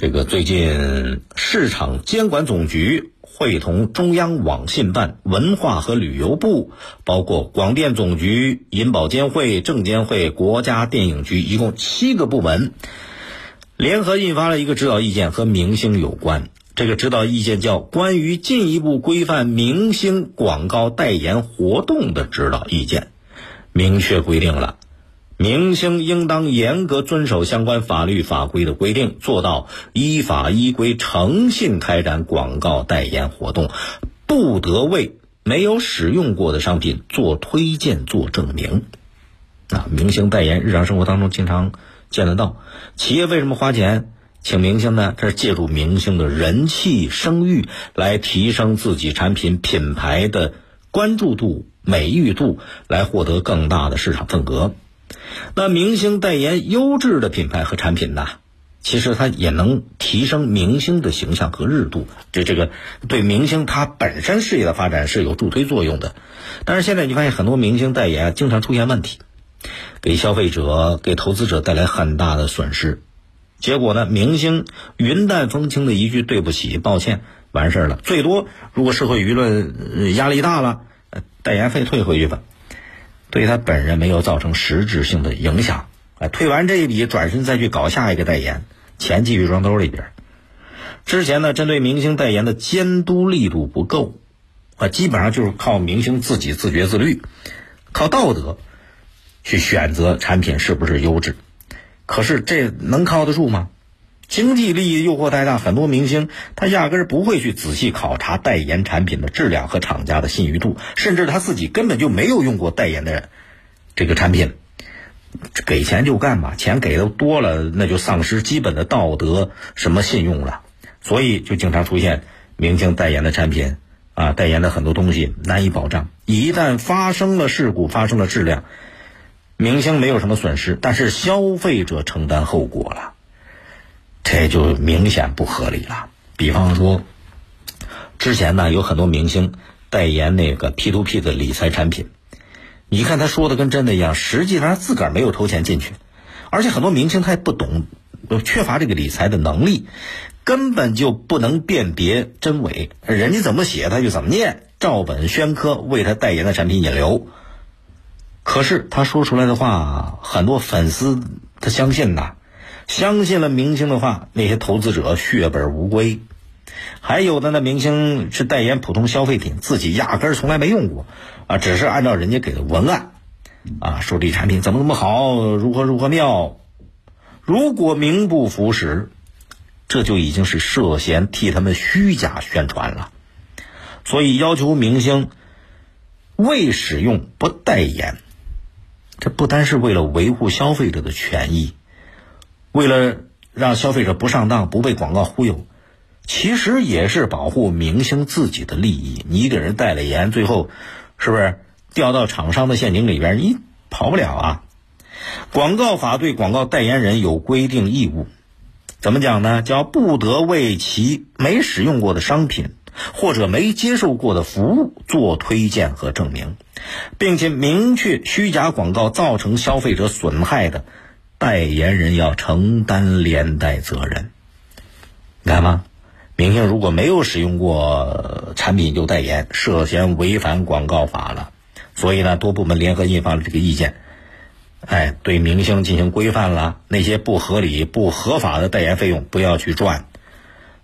这个最近市场监管总局会同中央网信办、文化和旅游部，包括广电总局、银保监会、证监会、国家电影局，一共七个部门，联合印发了一个指导意见，和明星有关。这个指导意见叫《关于进一步规范明星广告代言活动的指导意见》，明确规定了。明星应当严格遵守相关法律法规的规定，做到依法依规、诚信开展广告代言活动，不得为没有使用过的商品做推荐、做证明。啊，明星代言日常生活当中经常见得到。企业为什么花钱请明星呢？这是借助明星的人气、声誉来提升自己产品品牌的关注度、美誉度，来获得更大的市场份额。那明星代言优质的品牌和产品呢？其实它也能提升明星的形象和热度，这这个对明星他本身事业的发展是有助推作用的。但是现在你发现很多明星代言经常出现问题，给消费者、给投资者带来很大的损失。结果呢，明星云淡风轻的一句对不起、抱歉，完事儿了。最多如果社会舆论压力大了，代言费退回去吧。对他本人没有造成实质性的影响，哎，退完这一笔，转身再去搞下一个代言，钱继续装兜里边。之前呢，针对明星代言的监督力度不够，啊，基本上就是靠明星自己自觉自律，靠道德去选择产品是不是优质。可是这能靠得住吗？经济利益诱惑太大，很多明星他压根儿不会去仔细考察代言产品的质量和厂家的信誉度，甚至他自己根本就没有用过代言的这个产品，给钱就干吧，钱给的多了，那就丧失基本的道德什么信用了，所以就经常出现明星代言的产品啊，代言的很多东西难以保障，一旦发生了事故，发生了质量，明星没有什么损失，但是消费者承担后果了。这就明显不合理了。比方说，之前呢有很多明星代言那个 P to P 的理财产品，你看他说的跟真的一样，实际上他自个儿没有投钱进去，而且很多明星他也不懂，缺乏这个理财的能力，根本就不能辨别真伪，人家怎么写他就怎么念，照本宣科为他代言的产品引流。可是他说出来的话，很多粉丝他相信呐。相信了明星的话，那些投资者血本无归；还有的呢，明星是代言普通消费品，自己压根儿从来没用过，啊，只是按照人家给的文案，啊，说这产品怎么怎么好，如何如何妙。如果名不符实，这就已经是涉嫌替他们虚假宣传了。所以要求明星未使用不代言，这不单是为了维护消费者的权益。为了让消费者不上当、不被广告忽悠，其实也是保护明星自己的利益。你给人代了言，最后是不是掉到厂商的陷阱里边？你跑不了啊！广告法对广告代言人有规定义务，怎么讲呢？叫不得为其没使用过的商品或者没接受过的服务做推荐和证明，并且明确虚假广告造成消费者损害的。代言人要承担连带责任，你看吗？明星如果没有使用过产品就代言，涉嫌违反广告法了。所以呢，多部门联合印发了这个意见，哎，对明星进行规范了，那些不合理、不合法的代言费用不要去赚。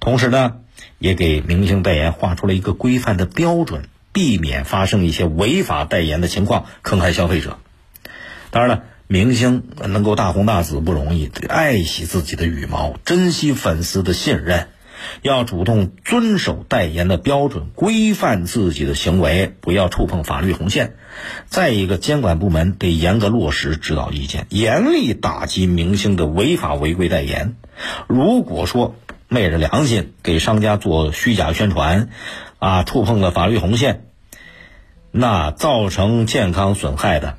同时呢，也给明星代言画出了一个规范的标准，避免发生一些违法代言的情况，坑害消费者。当然了。明星能够大红大紫不容易，得爱惜自己的羽毛，珍惜粉丝的信任，要主动遵守代言的标准，规范自己的行为，不要触碰法律红线。再一个，监管部门得严格落实指导意见，严厉打击明星的违法违规代言。如果说昧着良心给商家做虚假宣传，啊，触碰了法律红线，那造成健康损害的。